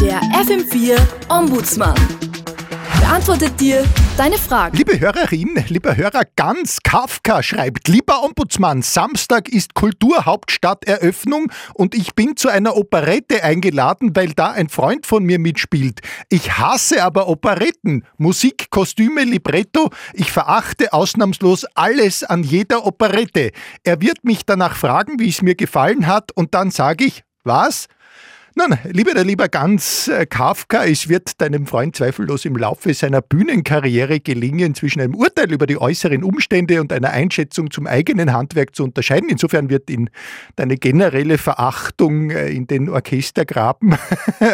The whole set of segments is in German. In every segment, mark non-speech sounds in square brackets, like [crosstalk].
Der FM4 Ombudsmann beantwortet dir deine Fragen. Liebe Hörerin, lieber Hörer, ganz Kafka schreibt, lieber Ombudsmann, Samstag ist Kulturhauptstadteröffnung und ich bin zu einer Operette eingeladen, weil da ein Freund von mir mitspielt. Ich hasse aber Operetten, Musik, Kostüme, Libretto. Ich verachte ausnahmslos alles an jeder Operette. Er wird mich danach fragen, wie es mir gefallen hat und dann sage ich, was? Nun, lieber der lieber ganz äh, Kafka, es wird deinem Freund zweifellos im Laufe seiner Bühnenkarriere gelingen, zwischen einem Urteil über die äußeren Umstände und einer Einschätzung zum eigenen Handwerk zu unterscheiden. Insofern wird ihn deine generelle Verachtung äh, in den Orchestergraben.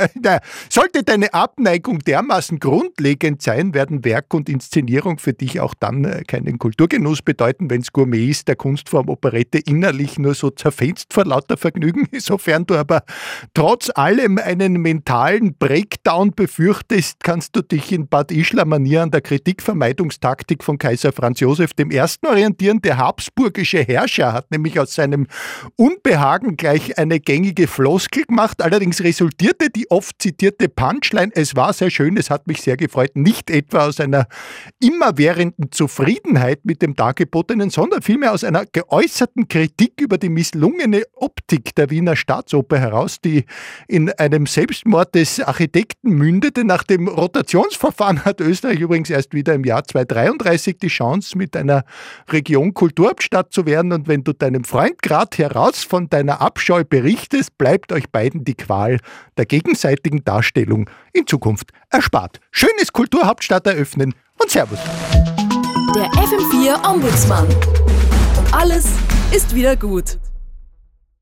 [laughs] Sollte deine Abneigung dermaßen grundlegend sein, werden Werk und Inszenierung für dich auch dann äh, keinen Kulturgenuss bedeuten, wenn es Gourmet ist, der Kunstform Operette innerlich nur so zerfetzt vor lauter Vergnügen. Insofern du aber trotz trotz allem einen mentalen Breakdown befürchtest, kannst du dich in Bad Ischler-Manier an der Kritikvermeidungstaktik von Kaiser Franz Josef I. orientieren. Der habsburgische Herrscher hat nämlich aus seinem Unbehagen gleich eine gängige Floskel gemacht. Allerdings resultierte die oft zitierte Punchline, es war sehr schön, es hat mich sehr gefreut, nicht etwa aus einer immerwährenden Zufriedenheit mit dem Dargebotenen, sondern vielmehr aus einer geäußerten Kritik über die misslungene Optik der Wiener Staatsoper heraus, die in einem Selbstmord des Architekten mündete. Nach dem Rotationsverfahren hat Österreich übrigens erst wieder im Jahr 2033 die Chance, mit einer Region Kulturhauptstadt zu werden. Und wenn du deinem Freund gerade heraus von deiner Abscheu berichtest, bleibt euch beiden die Qual der gegenseitigen Darstellung in Zukunft erspart. Schönes Kulturhauptstadt eröffnen und Servus. Der FM4 Ombudsmann. Und alles ist wieder gut.